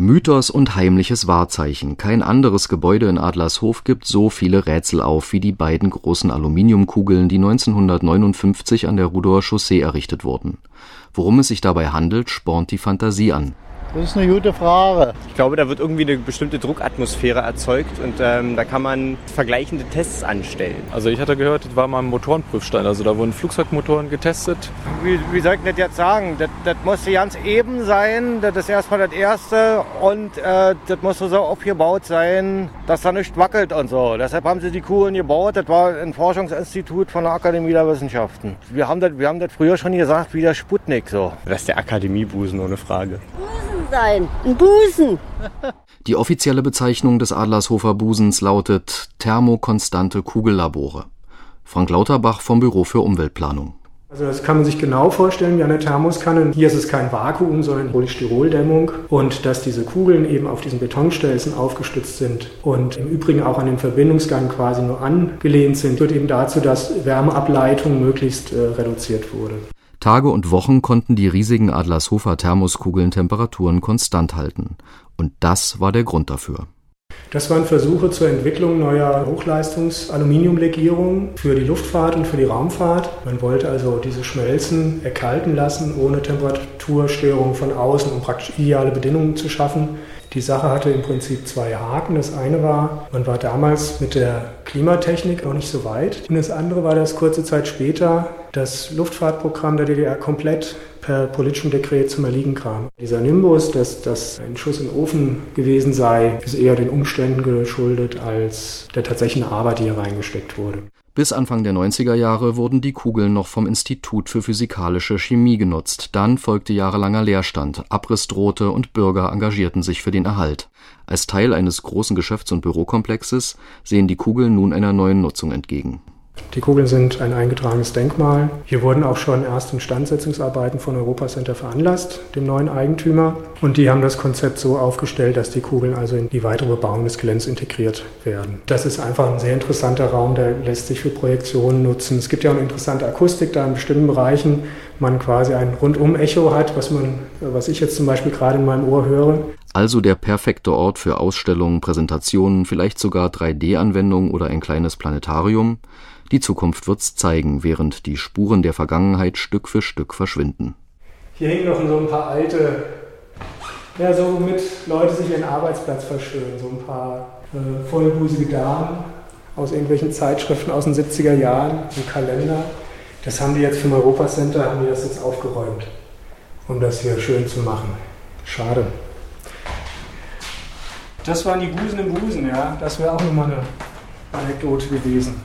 Mythos und heimliches Wahrzeichen. Kein anderes Gebäude in Adlershof gibt so viele Rätsel auf wie die beiden großen Aluminiumkugeln, die 1959 an der Rudower Chaussee errichtet wurden. Worum es sich dabei handelt, spornt die Fantasie an das ist eine gute Frage. Ich glaube, da wird irgendwie eine bestimmte Druckatmosphäre erzeugt und ähm, da kann man vergleichende Tests anstellen. Also ich hatte gehört, das war mal ein Motorenprüfstein, also da wurden Flugzeugmotoren getestet. Wie, wie soll ich das jetzt sagen? Das, das musste ganz eben sein, das ist erstmal das Erste und äh, das musste so aufgebaut sein, dass da nicht wackelt und so. Deshalb haben sie die Kugeln gebaut, das war ein Forschungsinstitut von der Akademie der Wissenschaften. Wir haben das, wir haben das früher schon gesagt, wie der Sputnik so. Das ist der Akademiebusen, ohne Frage sein. Ein Busen. Die offizielle Bezeichnung des Adlershofer Busens lautet Thermokonstante Kugellabore. Frank Lauterbach vom Büro für Umweltplanung. Also das kann man sich genau vorstellen wie eine Thermoskanne. Hier ist es kein Vakuum, sondern Polystyroldämmung und dass diese Kugeln eben auf diesen Betonstelzen aufgestützt sind und im Übrigen auch an den Verbindungsgang quasi nur angelehnt sind, führt eben dazu, dass Wärmeableitung möglichst äh, reduziert wurde. Tage und Wochen konnten die riesigen Adlershofer Thermoskugeln Temperaturen konstant halten. Und das war der Grund dafür. Das waren Versuche zur Entwicklung neuer Hochleistungs-Aluminiumlegierungen für die Luftfahrt und für die Raumfahrt. Man wollte also diese Schmelzen erkalten lassen, ohne Temperaturstörungen von außen, um praktisch ideale Bedingungen zu schaffen. Die Sache hatte im Prinzip zwei Haken. Das eine war, man war damals mit der Klimatechnik noch nicht so weit. Und das andere war, dass kurze Zeit später das Luftfahrtprogramm der DDR komplett per politischem Dekret zum Erliegen kam. Dieser Nimbus, dass das ein Schuss in den Ofen gewesen sei, ist eher den Umständen geschuldet als der tatsächlichen Arbeit, die hier reingesteckt wurde. Bis Anfang der 90er Jahre wurden die Kugeln noch vom Institut für physikalische Chemie genutzt, dann folgte jahrelanger Leerstand, Abriss drohte und Bürger engagierten sich für den Erhalt. Als Teil eines großen Geschäfts und Bürokomplexes sehen die Kugeln nun einer neuen Nutzung entgegen die Kugeln sind ein eingetragenes Denkmal. Hier wurden auch schon erste Instandsetzungsarbeiten von Europacenter veranlasst, dem neuen Eigentümer. Und die haben das Konzept so aufgestellt, dass die Kugeln also in die weitere Bebauung des Geländes integriert werden. Das ist einfach ein sehr interessanter Raum, der lässt sich für Projektionen nutzen. Es gibt ja auch eine interessante Akustik, da in bestimmten Bereichen man quasi ein Rundum-Echo hat, was, man, was ich jetzt zum Beispiel gerade in meinem Ohr höre. Also der perfekte Ort für Ausstellungen, Präsentationen, vielleicht sogar 3D-Anwendungen oder ein kleines Planetarium. Die Zukunft wird's zeigen, während die Spuren der Vergangenheit Stück für Stück verschwinden. Hier hängen noch so ein paar alte, ja, so womit Leute sich ihren Arbeitsplatz verschönern, so ein paar äh, vollbusige Damen aus irgendwelchen Zeitschriften aus den 70er Jahren, ein Kalender. Das haben die jetzt vom Europacenter, haben die das jetzt aufgeräumt, um das hier schön zu machen. Schade. Das waren die Busen im Busen, ja. Das wäre auch nochmal eine Anekdote gewesen.